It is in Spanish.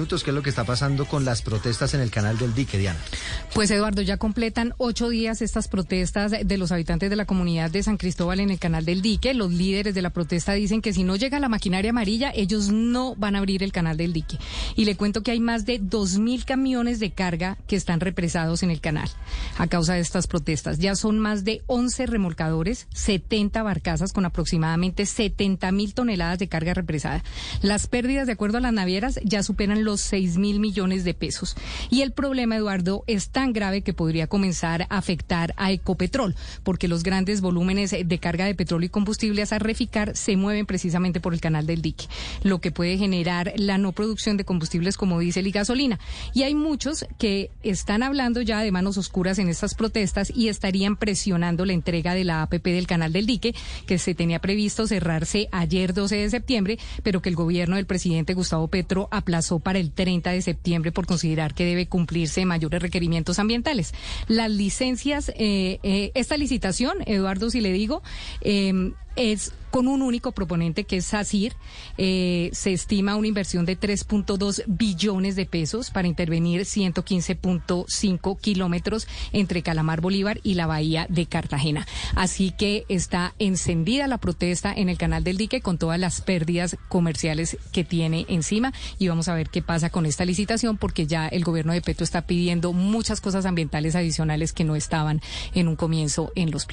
minutos. ¿Qué es lo que está pasando con las protestas en el canal del dique, Diana? Pues Eduardo, ya completan ocho días estas protestas de los habitantes de la comunidad de San Cristóbal en el canal del dique. Los líderes de la protesta dicen que si no llega la maquinaria amarilla, ellos no van a abrir el canal del dique. Y le cuento que hay más de dos mil camiones de carga que están represados en el canal a causa de estas protestas. Ya son más de 11 remolcadores, 70 barcazas con aproximadamente 70 mil toneladas de carga represada. Las pérdidas, de acuerdo a las navieras, ya superan los 6 mil millones de pesos. Y el problema, Eduardo, es tan grave que podría comenzar a afectar a Ecopetrol, porque los grandes volúmenes de carga de petróleo y combustibles a reficar se mueven precisamente por el canal del dique, lo que puede generar la no producción de combustibles como diésel y gasolina. Y hay muchos que están hablando ya de manos oscuras en estas protestas y estarían presionando la entrega de la APP del canal del dique, que se tenía previsto cerrarse ayer 12 de septiembre, pero que el gobierno del presidente Gustavo Petro aplazó para el 30 de septiembre por considerar que debe cumplirse mayores requerimientos ambientales. Las licencias, eh, eh, esta licitación, Eduardo, si le digo, eh, es con un único proponente que es SACIR. Eh, se estima una inversión de 3.2 billones de pesos para intervenir 115.5 kilómetros entre Calamar Bolívar y la bahía de Cartagena. Así que está encendida la protesta en el canal del dique con todas las pérdidas comerciales que tiene encima y vamos a ver qué pasa con esta licitación porque ya el gobierno de Petro está pidiendo muchas cosas ambientales adicionales que no estaban en un comienzo en los pliegos.